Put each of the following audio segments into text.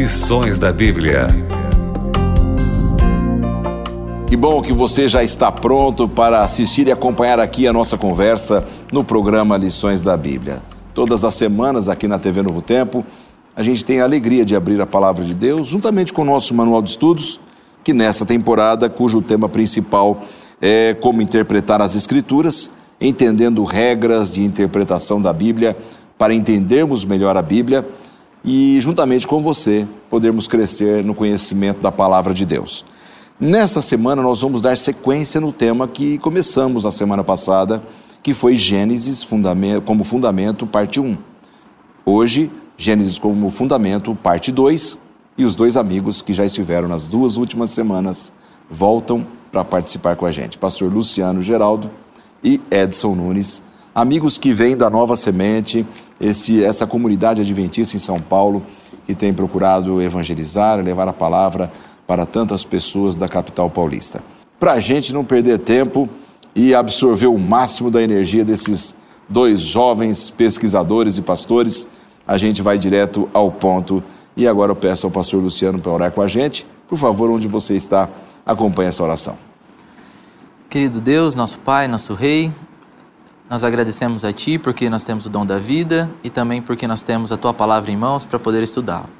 Lições da Bíblia. Que bom que você já está pronto para assistir e acompanhar aqui a nossa conversa no programa Lições da Bíblia. Todas as semanas aqui na TV Novo Tempo, a gente tem a alegria de abrir a palavra de Deus juntamente com o nosso manual de estudos, que nessa temporada, cujo tema principal é como interpretar as Escrituras, entendendo regras de interpretação da Bíblia para entendermos melhor a Bíblia e, juntamente com você, podermos crescer no conhecimento da palavra de Deus. Nesta semana, nós vamos dar sequência no tema que começamos na semana passada, que foi Gênesis como fundamento, parte 1. Hoje, Gênesis como fundamento, parte 2, e os dois amigos que já estiveram nas duas últimas semanas voltam para participar com a gente. Pastor Luciano Geraldo e Edson Nunes, amigos que vêm da Nova Semente, este, essa comunidade adventista em São Paulo, que tem procurado evangelizar, levar a palavra para tantas pessoas da capital paulista. Para a gente não perder tempo e absorver o máximo da energia desses dois jovens pesquisadores e pastores, a gente vai direto ao ponto. E agora eu peço ao pastor Luciano para orar com a gente. Por favor, onde você está, acompanhe essa oração. Querido Deus, nosso Pai, nosso Rei, nós agradecemos a Ti porque nós temos o dom da vida e também porque nós temos a Tua palavra em mãos para poder estudá-la.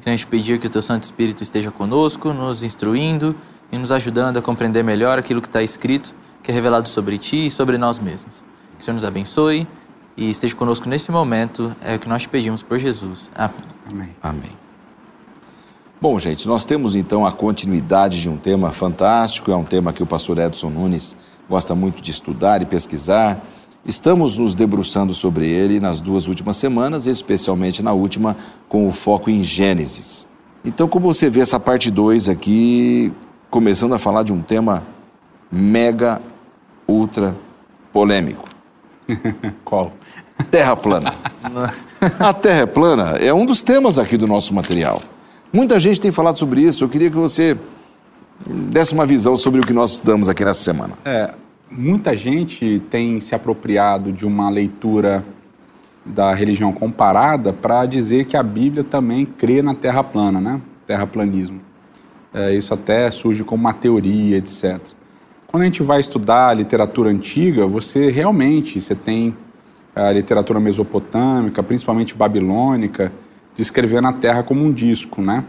Queremos pedir que o Teu Santo Espírito esteja conosco, nos instruindo e nos ajudando a compreender melhor aquilo que está escrito, que é revelado sobre Ti e sobre nós mesmos. Que o Senhor nos abençoe e esteja conosco nesse momento, é o que nós te pedimos por Jesus. Amém. Amém. Amém. Bom, gente, nós temos então a continuidade de um tema fantástico, é um tema que o pastor Edson Nunes gosta muito de estudar e pesquisar. Estamos nos debruçando sobre ele nas duas últimas semanas, especialmente na última, com o foco em Gênesis. Então, como você vê essa parte 2 aqui, começando a falar de um tema mega, ultra polêmico. Qual? Terra plana. a Terra é plana é um dos temas aqui do nosso material. Muita gente tem falado sobre isso. Eu queria que você desse uma visão sobre o que nós estudamos aqui nessa semana. É, muita gente tem se apropriado de uma leitura da religião comparada para dizer que a Bíblia também crê na Terra plana, né? Terraplanismo. É, isso até surge como uma teoria, etc. Quando a gente vai estudar a literatura antiga, você realmente você tem a literatura mesopotâmica, principalmente babilônica, descrevendo a Terra como um disco, né?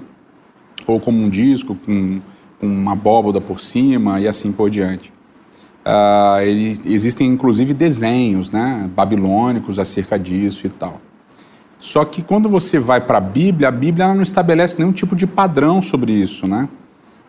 Ou como um disco com, com uma abóboda por cima e assim por diante. Uh, ele, existem inclusive desenhos né, babilônicos acerca disso e tal. Só que quando você vai para a Bíblia, a Bíblia não estabelece nenhum tipo de padrão sobre isso. Né?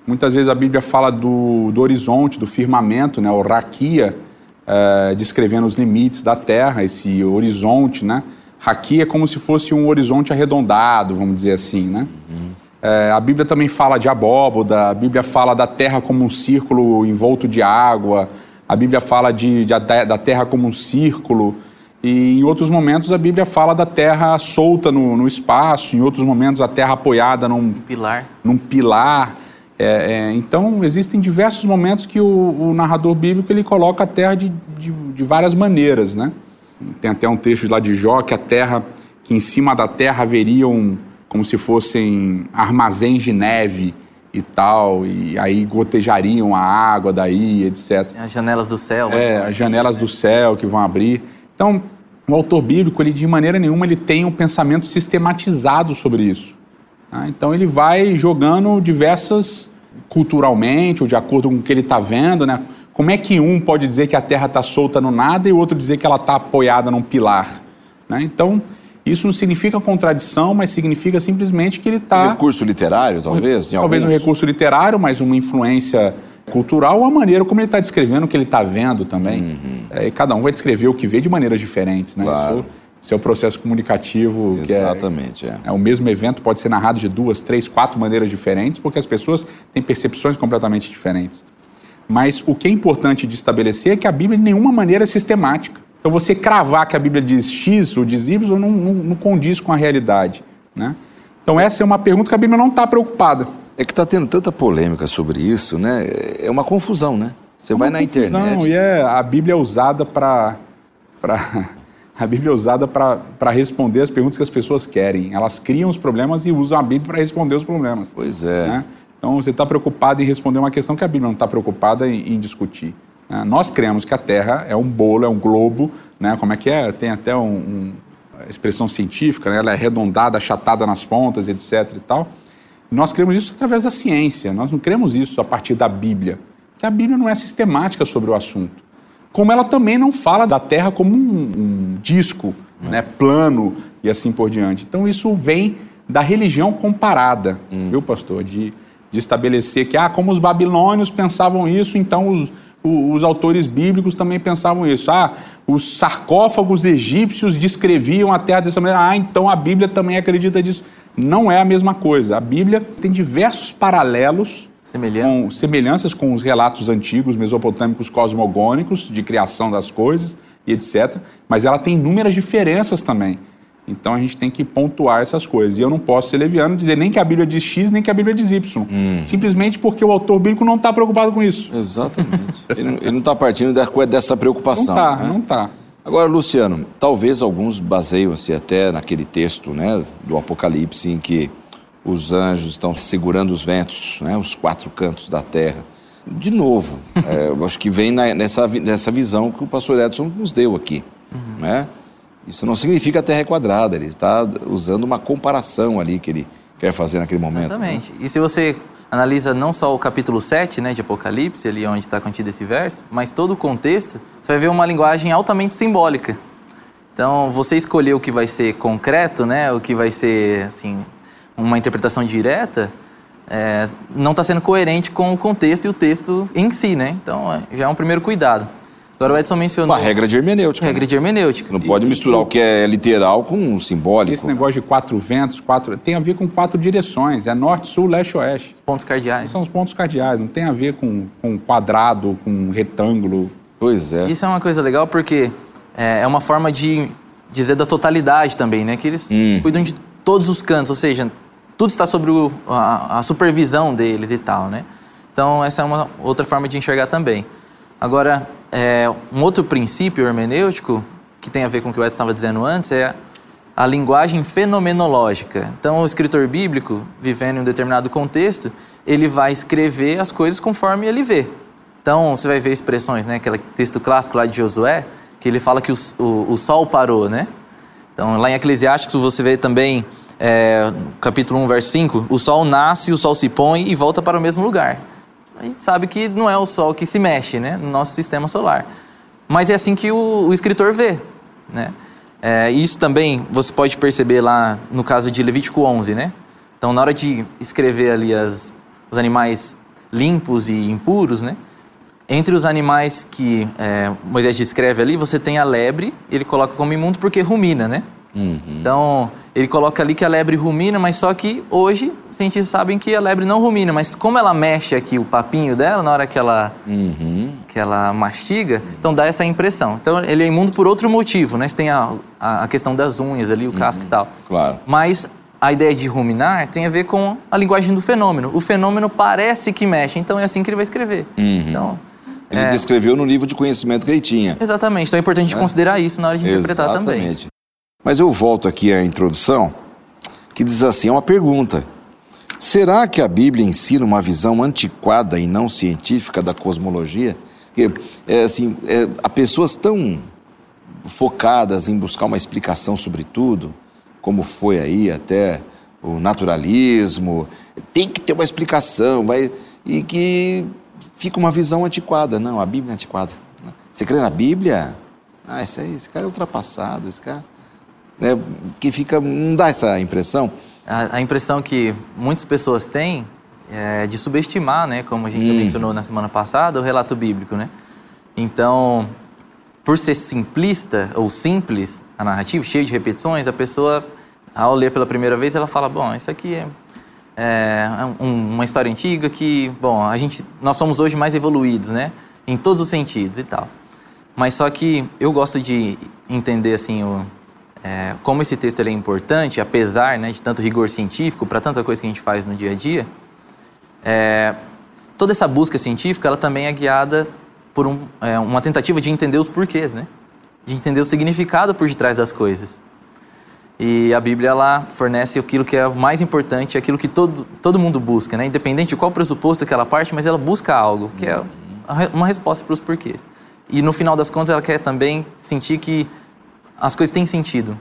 Muitas vezes a Bíblia fala do, do horizonte, do firmamento, né, o raquia, uh, descrevendo os limites da Terra, esse horizonte, né? Aqui é como se fosse um horizonte arredondado, vamos dizer assim, né? Uhum. É, a Bíblia também fala de abóboda, a Bíblia fala da terra como um círculo envolto de água, a Bíblia fala de, de, da terra como um círculo, e em outros momentos a Bíblia fala da terra solta no, no espaço, em outros momentos a terra apoiada num pilar. Num pilar. É, é, então existem diversos momentos que o, o, narrador bíblico ele coloca a terra de, de, de várias maneiras, né? Tem até um texto lá de Jó que a terra, que em cima da terra haveriam como se fossem armazéns de neve e tal, e aí gotejariam a água daí, etc. As janelas do céu. É, as janelas do céu que vão abrir. Então, o autor bíblico, ele de maneira nenhuma, ele tem um pensamento sistematizado sobre isso. Tá? Então, ele vai jogando diversas, culturalmente, ou de acordo com o que ele está vendo, né? Como é que um pode dizer que a Terra está solta no nada e o outro dizer que ela está apoiada num pilar? Né? Então, isso não significa contradição, mas significa simplesmente que ele está. Um recurso literário, talvez? talvez alguns... um recurso literário, mas uma influência cultural ou a maneira como ele está descrevendo o que ele está vendo também. Uhum. É, e cada um vai descrever o que vê de maneiras diferentes. Né? Claro. Isso, isso é o processo comunicativo. Exatamente. É, é. é, o mesmo evento pode ser narrado de duas, três, quatro maneiras diferentes, porque as pessoas têm percepções completamente diferentes. Mas o que é importante de estabelecer é que a Bíblia de nenhuma maneira é sistemática. Então você cravar que a Bíblia diz X ou diz Y não, não, não condiz com a realidade. Né? Então essa é uma pergunta que a Bíblia não está preocupada. É que está tendo tanta polêmica sobre isso, né? É uma confusão, né? Você é vai na confusão, internet. E é, a Bíblia é usada para A Bíblia é usada para responder as perguntas que as pessoas querem. Elas criam os problemas e usam a Bíblia para responder os problemas. Pois é. Né? Então você está preocupado em responder uma questão que a Bíblia não está preocupada em, em discutir. Né? Nós cremos que a Terra é um bolo, é um globo, né? como é que é? Tem até um, um expressão científica, né? ela é arredondada, achatada nas pontas, etc. e tal. Nós cremos isso através da ciência, nós não cremos isso a partir da Bíblia, que a Bíblia não é sistemática sobre o assunto. Como ela também não fala da Terra como um, um disco, né, plano e assim por diante. Então isso vem da religião comparada, hum. viu, pastor? De, de estabelecer que, ah, como os babilônios pensavam isso, então os, os, autores bíblicos também pensavam isso. Ah, os sarcófagos egípcios descreviam a terra dessa maneira, ah, então a Bíblia também acredita disso. Não é a mesma coisa. A Bíblia tem diversos paralelos, com, semelhanças com os relatos antigos mesopotâmicos cosmogônicos de criação das coisas e etc. Mas ela tem inúmeras diferenças também. Então a gente tem que pontuar essas coisas. E eu não posso ser leviano e dizer nem que a Bíblia diz X, nem que a Bíblia diz Y. Hum. Simplesmente porque o autor bíblico não está preocupado com isso. Exatamente. ele não está partindo dessa preocupação. Não está, né? não está. Agora, Luciano, talvez alguns baseiam-se até naquele texto né, do Apocalipse em que os anjos estão segurando os ventos, né, os quatro cantos da terra. De novo, é, eu acho que vem na, nessa, nessa visão que o pastor Edson nos deu aqui. Uhum. Né? Isso não significa terra é quadrada, ele está usando uma comparação ali que ele quer fazer naquele momento. Né? Exatamente. Né? E se você analisa não só o capítulo 7 né, de Apocalipse, ali onde está contido esse verso, mas todo o contexto, você vai ver uma linguagem altamente simbólica. Então, você escolher o que vai ser concreto, né, o que vai ser assim, uma interpretação direta, é, não está sendo coerente com o contexto e o texto em si. Né? Então, é, já é um primeiro cuidado. Agora o Edson mencionou. Uma regra de hermenêutica. Regra né? de hermenêutica. Não pode misturar o que é literal com o simbólico. Esse negócio de quatro ventos, quatro. tem a ver com quatro direções. É norte, sul, leste, oeste. Pontos cardeais. São os pontos cardeais. Não tem a ver com, com quadrado, com retângulo. Pois é. Isso é uma coisa legal porque é, é uma forma de dizer da totalidade também, né? Que eles hum. cuidam de todos os cantos, ou seja, tudo está sobre o, a, a supervisão deles e tal, né? Então, essa é uma outra forma de enxergar também. Agora, é, um outro princípio hermenêutico, que tem a ver com o que o Edson estava dizendo antes, é a linguagem fenomenológica. Então, o escritor bíblico, vivendo em um determinado contexto, ele vai escrever as coisas conforme ele vê. Então, você vai ver expressões, né? Aquele texto clássico lá de Josué, que ele fala que o, o, o sol parou, né? Então, lá em Eclesiásticos, você vê também, é, capítulo 1, verso 5, o sol nasce, o sol se põe e volta para o mesmo lugar a gente sabe que não é o Sol que se mexe né, no nosso sistema solar. Mas é assim que o, o escritor vê. Né? É, isso também você pode perceber lá no caso de Levítico 11. Né? Então, na hora de escrever ali as, os animais limpos e impuros, né? entre os animais que é, Moisés descreve ali, você tem a lebre, ele coloca como imundo porque rumina, né? Uhum. Então, ele coloca ali que a lebre rumina, mas só que hoje os cientistas sabem que a lebre não rumina, mas como ela mexe aqui o papinho dela na hora que ela, uhum. que ela mastiga, então dá essa impressão. Então, ele é imundo por outro motivo, né? Você tem a, a, questão das unhas ali, o uhum. casco e tal. Claro. Mas a ideia de ruminar tem a ver com a linguagem do fenômeno. O fenômeno parece que mexe, então é assim que ele vai escrever. Uhum. Então, ele é... descreveu no nível de conhecimento que ele tinha. Exatamente. Então é importante é? considerar isso na hora de interpretar Exatamente. também. Mas eu volto aqui à introdução, que diz assim: é uma pergunta. Será que a Bíblia ensina uma visão antiquada e não científica da cosmologia? Porque, é, assim, é, há pessoas tão focadas em buscar uma explicação sobre tudo, como foi aí até o naturalismo, tem que ter uma explicação, vai, e que fica uma visão antiquada. Não, a Bíblia é antiquada. Você crê na Bíblia? Ah, esse, aí, esse cara é ultrapassado, esse cara né, que fica, não dá essa impressão? A, a impressão que muitas pessoas têm é de subestimar, né, como a gente hum. mencionou na semana passada, o relato bíblico, né? Então, por ser simplista ou simples a narrativa, cheio de repetições, a pessoa, ao ler pela primeira vez, ela fala, bom, isso aqui é, é um, uma história antiga que, bom, a gente, nós somos hoje mais evoluídos, né? Em todos os sentidos e tal. Mas só que eu gosto de entender, assim, o, é, como esse texto é importante, apesar né, de tanto rigor científico, para tanta coisa que a gente faz no dia a dia, é, toda essa busca científica ela também é guiada por um, é, uma tentativa de entender os porquês, né? de entender o significado por detrás das coisas. E a Bíblia ela fornece aquilo que é o mais importante, aquilo que todo, todo mundo busca, né? independente de qual pressuposto que ela parte, mas ela busca algo, que é uma resposta para os porquês. E no final das contas, ela quer também sentir que as coisas têm sentido.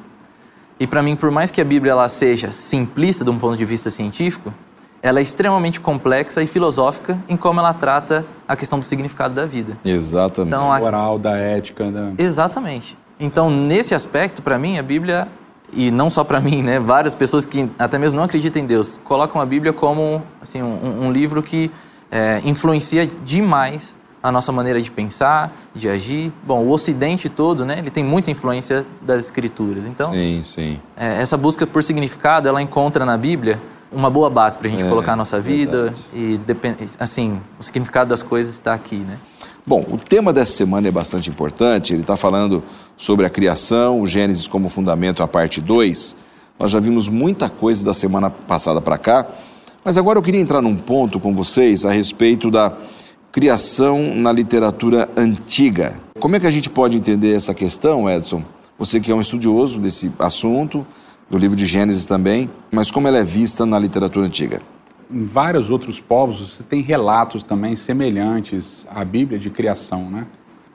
E para mim, por mais que a Bíblia ela seja simplista de um ponto de vista científico, ela é extremamente complexa e filosófica em como ela trata a questão do significado da vida. Exatamente. Então, a moral, da ética. Da... Exatamente. Então, nesse aspecto, para mim, a Bíblia e não só para mim, né? Várias pessoas que até mesmo não acreditam em Deus colocam a Bíblia como assim um, um livro que é, influencia demais a nossa maneira de pensar, de agir. Bom, o Ocidente todo, né? Ele tem muita influência das Escrituras. Então, sim, sim. É, essa busca por significado, ela encontra na Bíblia uma boa base para a gente é, colocar a nossa vida verdade. e assim o significado das coisas está aqui, né? Bom, o tema dessa semana é bastante importante. Ele está falando sobre a criação, o Gênesis como fundamento, a parte 2. Nós já vimos muita coisa da semana passada para cá, mas agora eu queria entrar num ponto com vocês a respeito da criação na literatura antiga. Como é que a gente pode entender essa questão, Edson? Você que é um estudioso desse assunto, do livro de Gênesis também, mas como ela é vista na literatura antiga? em vários outros povos você tem relatos também semelhantes à Bíblia de criação, né?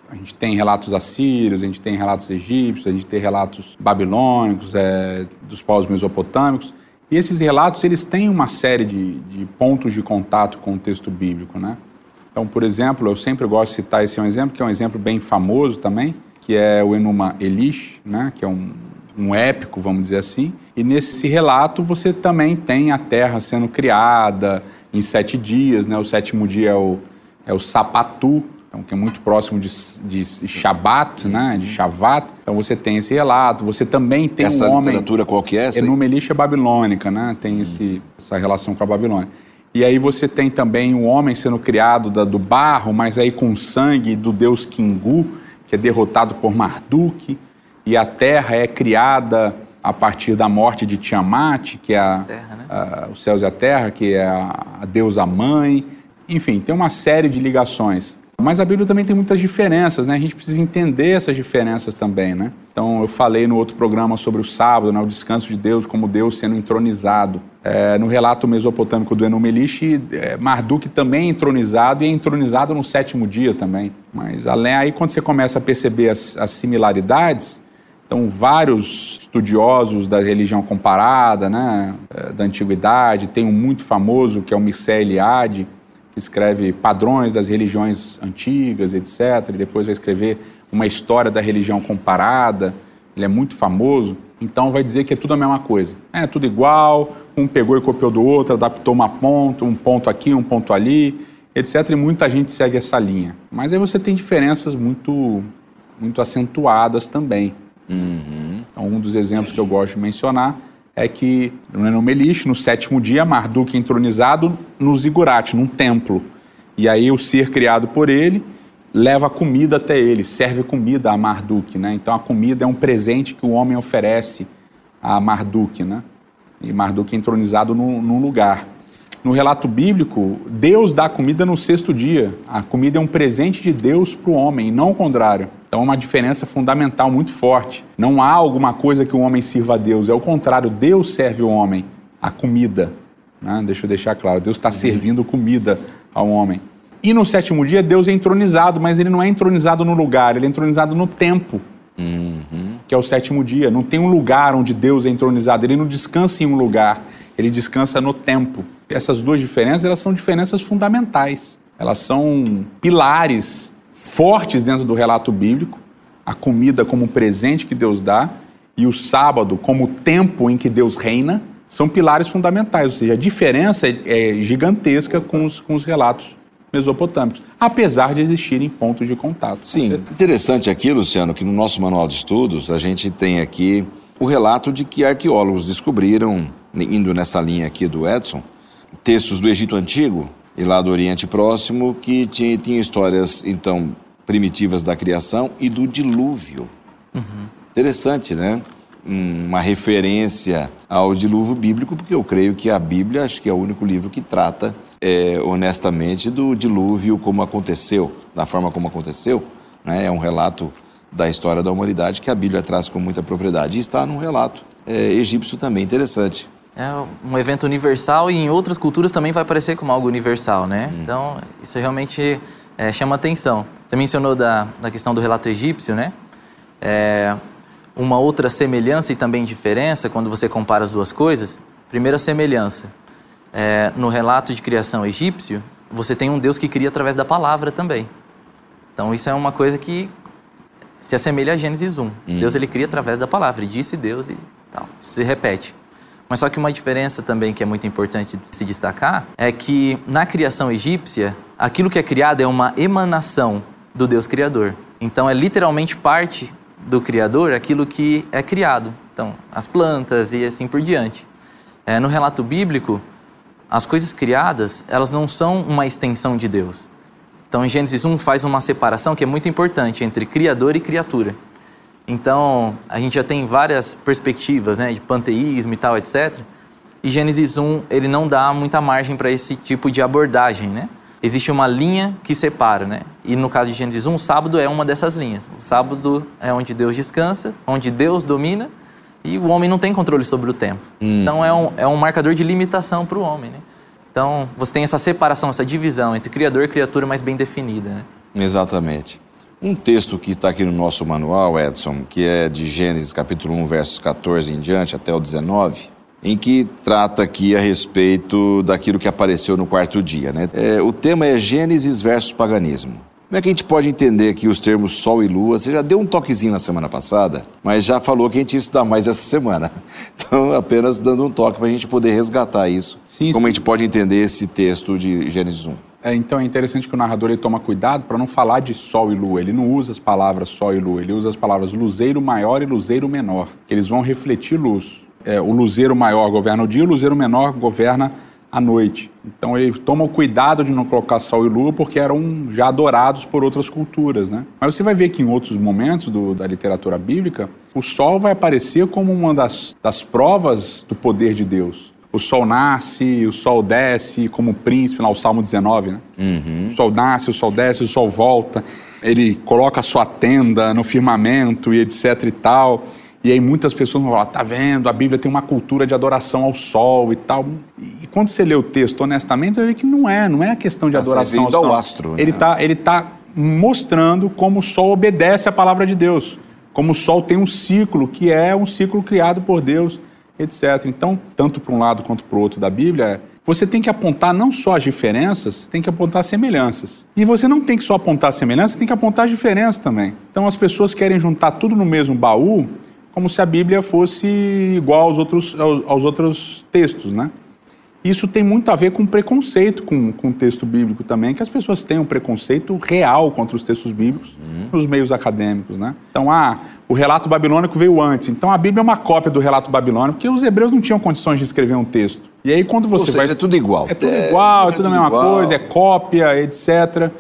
A gente tem relatos assírios, a gente tem relatos egípcios, a gente tem relatos babilônicos, é, dos povos mesopotâmicos. E esses relatos eles têm uma série de, de, pontos de contato com o texto bíblico, né? Então, por exemplo, eu sempre gosto de citar esse é um exemplo que é um exemplo bem famoso também, que é o Enuma Elish, né? Que é um um épico, vamos dizer assim. E nesse relato você também tem a terra sendo criada em sete dias, né? O sétimo dia é o, é o Sapatu, então, que é muito próximo de, de Shabat, né? De Shavat. Então você tem esse relato. Você também tem essa um homem... Essa literatura qual que é essa? Enumelisha babilônica, né? Tem esse, essa relação com a Babilônia. E aí você tem também um homem sendo criado da, do barro, mas aí com sangue do deus Kingu, que é derrotado por Marduk e a terra é criada a partir da morte de Tiamat, que é a, terra, né? a, os céus e a terra, que é a, a deusa mãe. Enfim, tem uma série de ligações. Mas a Bíblia também tem muitas diferenças, né? A gente precisa entender essas diferenças também, né? Então, eu falei no outro programa sobre o sábado, né? o descanso de Deus, como Deus sendo entronizado. É, no relato mesopotâmico do Enumelish, é, Marduk também é entronizado e é entronizado no sétimo dia também. Mas além aí, quando você começa a perceber as, as similaridades, então, vários estudiosos da religião comparada, né, eh, da antiguidade, tem um muito famoso que é o Mircea Eliade, escreve padrões das religiões antigas, etc. E depois vai escrever uma história da religião comparada. Ele é muito famoso. Então, vai dizer que é tudo a mesma coisa. É tudo igual, um pegou e copiou do outro, adaptou uma ponto, um ponto aqui, um ponto ali, etc. E muita gente segue essa linha. Mas aí você tem diferenças muito, muito acentuadas também. Uhum. Então, um dos exemplos que eu gosto de mencionar é que no Enumelish, no sétimo dia, Marduk é entronizado no Zigurate, num templo. E aí o ser criado por ele leva comida até ele, serve comida a Marduk, né? Então a comida é um presente que o homem oferece a Marduk, né? E Marduk é entronizado num, num lugar. No relato bíblico, Deus dá comida no sexto dia. A comida é um presente de Deus para o homem, não o contrário. Então é uma diferença fundamental muito forte. Não há alguma coisa que o homem sirva a Deus, é o contrário, Deus serve o homem a comida. Né? Deixa eu deixar claro, Deus está uhum. servindo comida ao homem. E no sétimo dia, Deus é entronizado, mas ele não é entronizado no lugar, ele é entronizado no tempo, uhum. que é o sétimo dia. Não tem um lugar onde Deus é entronizado, ele não descansa em um lugar, ele descansa no tempo. Essas duas diferenças, elas são diferenças fundamentais. Elas são pilares fortes dentro do relato bíblico, a comida como um presente que Deus dá e o sábado como o tempo em que Deus reina, são pilares fundamentais, ou seja, a diferença é, é gigantesca com os, com os relatos mesopotâmicos, apesar de existirem pontos de contato. Sim, interessante aqui, Luciano, que no nosso manual de estudos a gente tem aqui o relato de que arqueólogos descobriram, indo nessa linha aqui do Edson, textos do Egito Antigo e lá do Oriente Próximo, que tinha, tinha histórias, então, primitivas da criação e do dilúvio. Uhum. Interessante, né? Uma referência ao dilúvio bíblico, porque eu creio que a Bíblia, acho que é o único livro que trata é, honestamente do dilúvio como aconteceu, da forma como aconteceu. Né? É um relato da história da humanidade que a Bíblia traz com muita propriedade. E está num relato é, egípcio também interessante. É um evento universal e em outras culturas também vai aparecer como algo universal, né? Hum. Então, isso realmente é, chama atenção. Você mencionou da, da questão do relato egípcio, né? É, uma outra semelhança e também diferença quando você compara as duas coisas. Primeira semelhança, é, no relato de criação egípcio, você tem um Deus que cria através da palavra também. Então isso é uma coisa que se assemelha a Gênesis 1. Hum. Deus ele cria através da palavra, disse Deus e tal. Isso se repete. Mas só que uma diferença também que é muito importante de se destacar é que na criação egípcia, aquilo que é criado é uma emanação do Deus Criador. Então é literalmente parte do Criador aquilo que é criado. Então, as plantas e assim por diante. É, no relato bíblico, as coisas criadas, elas não são uma extensão de Deus. Então, em Gênesis 1 faz uma separação que é muito importante entre criador e criatura. Então, a gente já tem várias perspectivas, né, de panteísmo e tal, etc. E Gênesis 1, ele não dá muita margem para esse tipo de abordagem, né? Existe uma linha que separa, né? E no caso de Gênesis 1, o sábado é uma dessas linhas. O sábado é onde Deus descansa, onde Deus domina e o homem não tem controle sobre o tempo. Hum. Então é um, é um marcador de limitação para o homem, né? Então você tem essa separação, essa divisão entre criador e criatura mais bem definida, né? Exatamente. Um texto que está aqui no nosso manual, Edson, que é de Gênesis capítulo 1, versos 14 em diante até o 19, em que trata aqui a respeito daquilo que apareceu no quarto dia. Né? É, o tema é Gênesis versus paganismo. Como é que a gente pode entender aqui os termos Sol e Lua? Você já deu um toquezinho na semana passada, mas já falou que a gente ia estudar mais essa semana. Então, apenas dando um toque para a gente poder resgatar isso. Sim, como sim. a gente pode entender esse texto de Gênesis 1. É, então é interessante que o narrador ele toma cuidado para não falar de sol e lua. Ele não usa as palavras sol e lua, ele usa as palavras luzeiro maior e luzeiro menor, que eles vão refletir luz. É, o luzeiro maior governa o dia, o luzeiro menor governa a noite. Então ele toma o cuidado de não colocar sol e lua porque eram já adorados por outras culturas, né? Mas você vai ver que em outros momentos do, da literatura bíblica, o sol vai aparecer como uma das, das provas do poder de Deus. O sol nasce, o sol desce, como príncipe, lá o Salmo 19, né? Uhum. O sol nasce, o sol desce, o sol volta. Ele coloca a sua tenda no firmamento e etc e tal. E aí muitas pessoas vão falar, tá vendo, a Bíblia tem uma cultura de adoração ao sol e tal. E quando você lê o texto honestamente, você vê que não é, não é a questão de Essa adoração ao sol. astro. Né? Ele está ele tá mostrando como o sol obedece à palavra de Deus. Como o sol tem um ciclo, que é um ciclo criado por Deus, etc. Então, tanto para um lado quanto para o outro da Bíblia, você tem que apontar não só as diferenças, tem que apontar as semelhanças. E você não tem que só apontar as semelhanças, tem que apontar as diferenças também. Então, as pessoas querem juntar tudo no mesmo baú, como se a Bíblia fosse igual aos outros, aos, aos outros textos, né? Isso tem muito a ver com preconceito com, com o texto bíblico também, que as pessoas têm um preconceito real contra os textos bíblicos uhum. nos meios acadêmicos, né? Então, ah, o relato babilônico veio antes, então a Bíblia é uma cópia do relato babilônico, porque os hebreus não tinham condições de escrever um texto. E aí quando você Ou seja, vai... é tudo igual. É tudo é, igual, é, é tudo a mesma igual. coisa, é cópia, etc.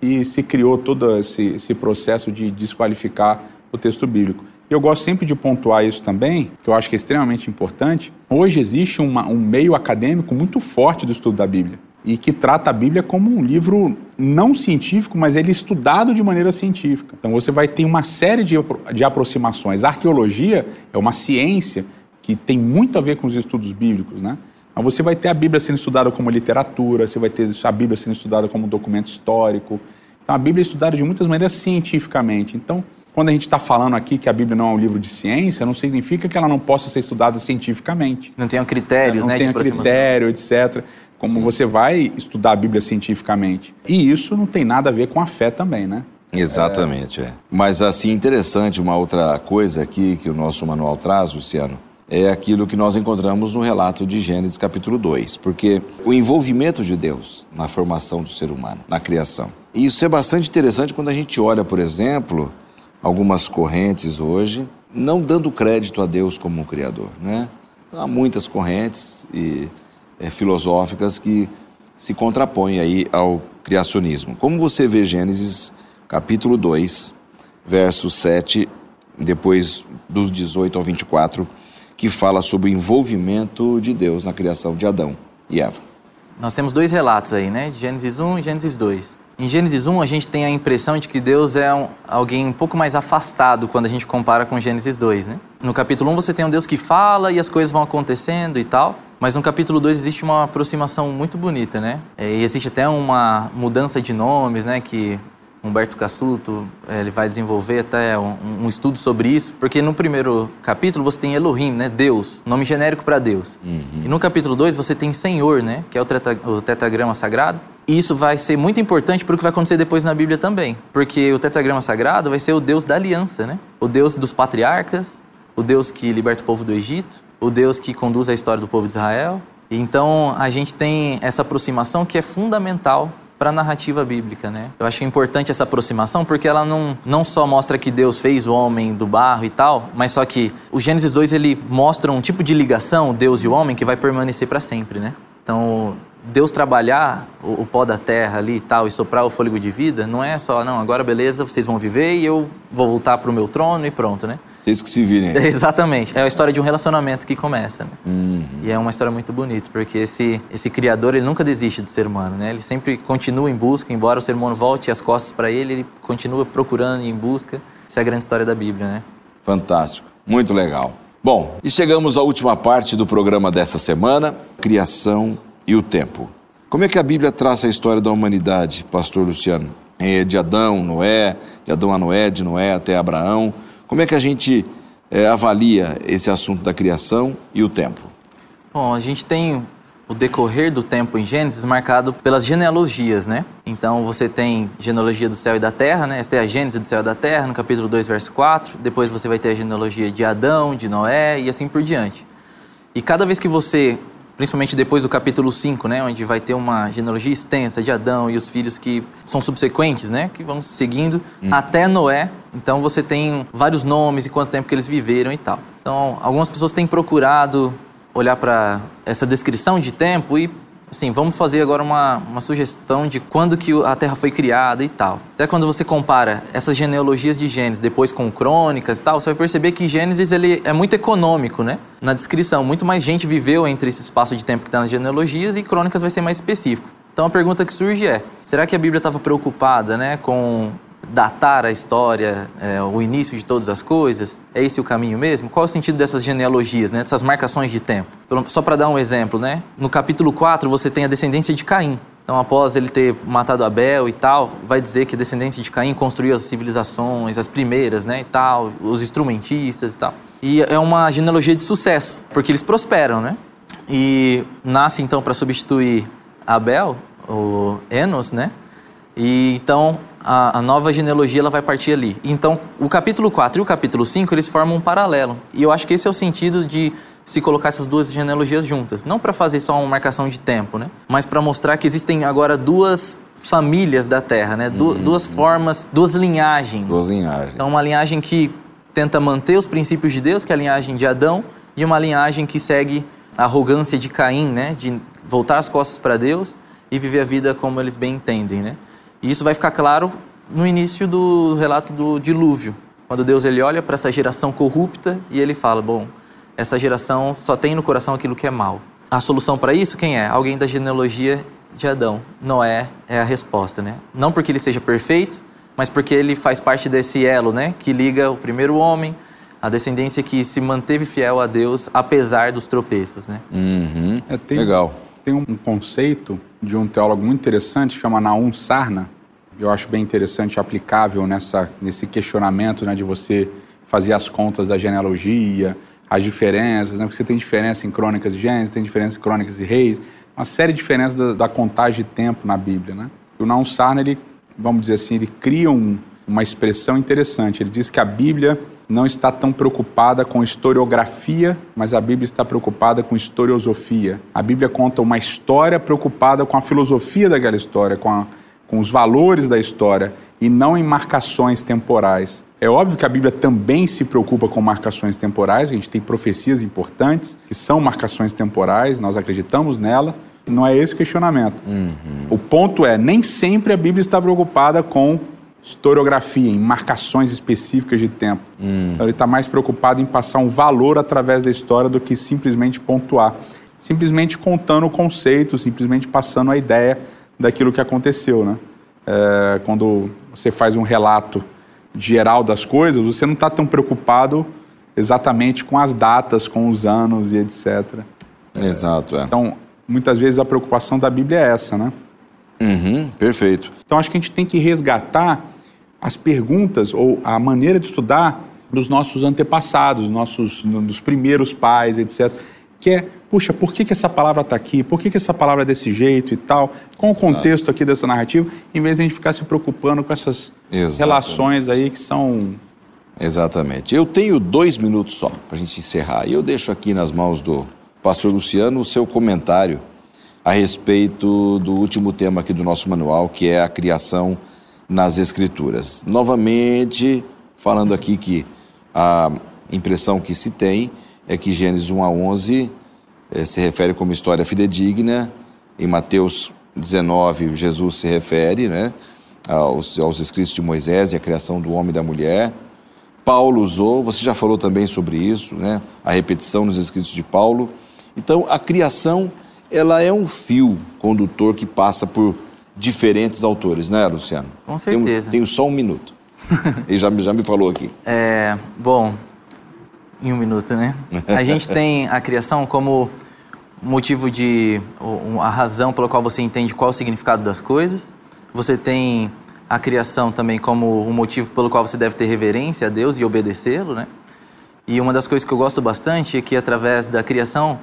E se criou todo esse, esse processo de desqualificar o texto bíblico. Eu gosto sempre de pontuar isso também, que eu acho que é extremamente importante. Hoje existe uma, um meio acadêmico muito forte do estudo da Bíblia e que trata a Bíblia como um livro não científico, mas ele é estudado de maneira científica. Então você vai ter uma série de, de aproximações. A arqueologia é uma ciência que tem muito a ver com os estudos bíblicos, né? Mas você vai ter a Bíblia sendo estudada como literatura, você vai ter a Bíblia sendo estudada como documento histórico. Então a Bíblia é estudada de muitas maneiras cientificamente. Então quando a gente está falando aqui que a Bíblia não é um livro de ciência, não significa que ela não possa ser estudada cientificamente. Não tenha critérios, não né? Não tenha critério, etc. Como Sim. você vai estudar a Bíblia cientificamente. E isso não tem nada a ver com a fé também, né? Exatamente, é. é. Mas assim, interessante, uma outra coisa aqui que o nosso manual traz, Luciano, é aquilo que nós encontramos no relato de Gênesis capítulo 2, porque o envolvimento de Deus na formação do ser humano, na criação. E isso é bastante interessante quando a gente olha, por exemplo, algumas correntes hoje, não dando crédito a Deus como um Criador. Né? Há muitas correntes e, é, filosóficas que se contrapõem aí ao criacionismo. Como você vê Gênesis capítulo 2, verso 7, depois dos 18 ao 24, que fala sobre o envolvimento de Deus na criação de Adão e Eva. Nós temos dois relatos aí, né? Gênesis 1 e Gênesis 2. Em Gênesis 1, a gente tem a impressão de que Deus é um, alguém um pouco mais afastado quando a gente compara com Gênesis 2, né? No capítulo 1, você tem um Deus que fala e as coisas vão acontecendo e tal. Mas no capítulo 2 existe uma aproximação muito bonita, né? É, e existe até uma mudança de nomes, né? Que Humberto Cassuto é, ele vai desenvolver até um, um, estudo sobre isso, porque no primeiro capítulo você tem Elohim, né, Deus, nome genérico para Deus. Uhum. E no capítulo 2 você tem Senhor, né, que é o, tetra, o tetragrama sagrado. E isso vai ser muito importante para o que vai acontecer depois na Bíblia também, porque o tetragrama sagrado vai ser o Deus da aliança, né? O Deus dos patriarcas, o Deus que liberta o povo do Egito, o Deus que conduz a história do povo de Israel. Então a gente tem essa aproximação que é fundamental para a narrativa bíblica, né? Eu acho importante essa aproximação porque ela não, não só mostra que Deus fez o homem do barro e tal, mas só que o Gênesis 2 ele mostra um tipo de ligação, Deus e o homem, que vai permanecer para sempre, né? Então, Deus trabalhar o, o, pó da terra ali e tal e soprar o fôlego de vida, não é só, não, agora beleza, vocês vão viver e eu vou voltar para o meu trono e pronto, né? Vocês que se virem. Exatamente. É a história de um relacionamento que começa. Né? Uhum. E é uma história muito bonita, porque esse, esse criador, ele nunca desiste do ser humano, né? Ele sempre continua em busca, embora o ser humano volte as costas para ele, ele continua procurando e em busca. Essa é a grande história da Bíblia, né? Fantástico. Muito legal. Bom, e chegamos à última parte do programa dessa semana, criação e o tempo. Como é que a Bíblia traça a história da humanidade, pastor Luciano? É de Adão, Noé, de Adão a Noé, de Noé até Abraão. Como é que a gente é, avalia esse assunto da criação e o tempo? Bom, a gente tem o decorrer do tempo em Gênesis marcado pelas genealogias, né? Então você tem genealogia do céu e da terra, né? Essa é a Gênesis do céu e da terra, no capítulo 2, verso 4. Depois você vai ter a genealogia de Adão, de Noé e assim por diante. E cada vez que você principalmente depois do capítulo 5, né, onde vai ter uma genealogia extensa de Adão e os filhos que são subsequentes, né, que vão seguindo hum. até Noé. Então você tem vários nomes e quanto tempo que eles viveram e tal. Então, algumas pessoas têm procurado olhar para essa descrição de tempo e Assim, vamos fazer agora uma, uma sugestão de quando que a Terra foi criada e tal. Até quando você compara essas genealogias de Gênesis depois com crônicas e tal, você vai perceber que Gênesis ele é muito econômico, né? Na descrição, muito mais gente viveu entre esse espaço de tempo que está nas genealogias e crônicas vai ser mais específico. Então a pergunta que surge é: será que a Bíblia estava preocupada, né, com datar a história, é, o início de todas as coisas? É esse o caminho mesmo? Qual é o sentido dessas genealogias, né, dessas marcações de tempo? Só para dar um exemplo, né? No capítulo 4 você tem a descendência de Caim. Então, após ele ter matado Abel e tal, vai dizer que a descendência de Caim construiu as civilizações, as primeiras, né, e tal, os instrumentistas e tal. E é uma genealogia de sucesso, porque eles prosperam, né? E nasce então para substituir Abel, o Enos, né? E então a, a, nova genealogia ela vai partir ali. Então, o capítulo 4 e o capítulo 5, eles formam um paralelo. E eu acho que esse é o sentido de se colocar essas duas genealogias juntas. Não para fazer só uma marcação de tempo, né? Mas para mostrar que existem agora duas famílias da Terra, né? Du uhum. Duas formas, duas linhagens. Duas linhagens. Então, uma linhagem que tenta manter os princípios de Deus, que é a linhagem de Adão, e uma linhagem que segue a arrogância de Caim, né? De voltar as costas para Deus e viver a vida como eles bem entendem, né? E isso vai ficar claro no início do relato do dilúvio, quando Deus ele olha para essa geração corrupta e ele fala: bom, essa geração só tem no coração aquilo que é mal. A solução para isso quem é? Alguém da genealogia de Adão. Noé é a resposta, né? Não porque ele seja perfeito, mas porque ele faz parte desse elo, né, que liga o primeiro homem, a descendência que se manteve fiel a Deus apesar dos tropeços, né? Uhum. É, tem, Legal. Tem um conceito de um teólogo muito interessante, chama Naum Sarna. Eu acho bem interessante, aplicável nessa, nesse questionamento né, de você fazer as contas da genealogia, as diferenças, né, porque você tem diferença em crônicas de Gênesis, tem diferença em crônicas de reis, uma série de diferenças da, da contagem de tempo na Bíblia. Né? O Naum Sarna, ele, vamos dizer assim, ele cria um, uma expressão interessante. Ele diz que a Bíblia não está tão preocupada com historiografia, mas a Bíblia está preocupada com historiosofia. A Bíblia conta uma história preocupada com a filosofia daquela história, com, a, com os valores da história e não em marcações temporais. É óbvio que a Bíblia também se preocupa com marcações temporais, a gente tem profecias importantes que são marcações temporais, nós acreditamos nela, não é esse o questionamento. Uhum. O ponto é, nem sempre a Bíblia está preocupada com historiografia, em marcações específicas de tempo. Hum. Então, ele está mais preocupado em passar um valor através da história do que simplesmente pontuar. Simplesmente contando o conceito, simplesmente passando a ideia daquilo que aconteceu, né? é, quando você faz um relato geral das coisas, você não está tão preocupado exatamente com as datas, com os anos e etc. Exato, é. Então, muitas vezes a preocupação da Bíblia é essa, né? Uhum, perfeito. Então, acho que a gente tem que resgatar as perguntas ou a maneira de estudar dos nossos antepassados, nossos, dos primeiros pais, etc. Que é, puxa, por que, que essa palavra está aqui? Por que, que essa palavra é desse jeito e tal? Qual o contexto aqui dessa narrativa? Em vez de a gente ficar se preocupando com essas Exatamente. relações aí que são Exatamente. Eu tenho dois minutos só para a gente encerrar. E eu deixo aqui nas mãos do pastor Luciano o seu comentário a respeito do último tema aqui do nosso manual, que é a criação nas Escrituras. Novamente, falando aqui que a impressão que se tem é que Gênesis 1 a 11 eh, se refere como história fidedigna, em Mateus 19 Jesus se refere né, aos, aos escritos de Moisés e a criação do homem e da mulher, Paulo usou, você já falou também sobre isso, né? A repetição nos escritos de Paulo. Então, a criação, ela é um fio condutor que passa por diferentes autores, né, Luciano? Com certeza. Tenho, tenho só um minuto. Ele já, já me falou aqui. É, bom, em um minuto, né? A gente tem a criação como motivo de. a razão pela qual você entende qual é o significado das coisas. Você tem a criação também como um motivo pelo qual você deve ter reverência a Deus e obedecê-lo, né? E uma das coisas que eu gosto bastante é que através da criação,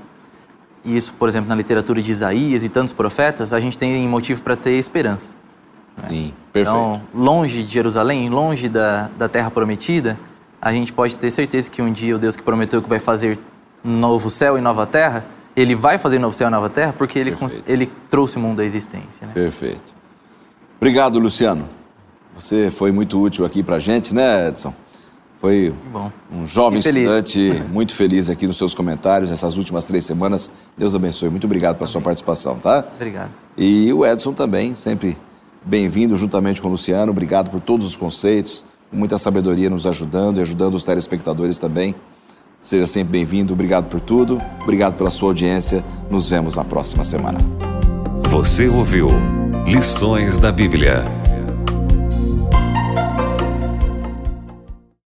e isso, por exemplo, na literatura de Isaías e tantos profetas, a gente tem motivo para ter esperança. Né? Sim, perfeito. Então, longe de Jerusalém, longe da, da terra prometida, a gente pode ter certeza que um dia o Deus que prometeu que vai fazer novo céu e nova terra, ele vai fazer novo céu e nova terra porque ele, ele trouxe o mundo à existência. Né? Perfeito. Obrigado, Luciano. Você foi muito útil aqui para a gente, né, Edson? Foi Bom, um jovem estudante muito feliz aqui nos seus comentários essas últimas três semanas. Deus abençoe. Muito obrigado pela sua participação, tá? Obrigado. E o Edson também, sempre bem-vindo juntamente com o Luciano. Obrigado por todos os conceitos, muita sabedoria nos ajudando e ajudando os telespectadores também. Seja sempre bem-vindo. Obrigado por tudo. Obrigado pela sua audiência. Nos vemos na próxima semana. Você ouviu Lições da Bíblia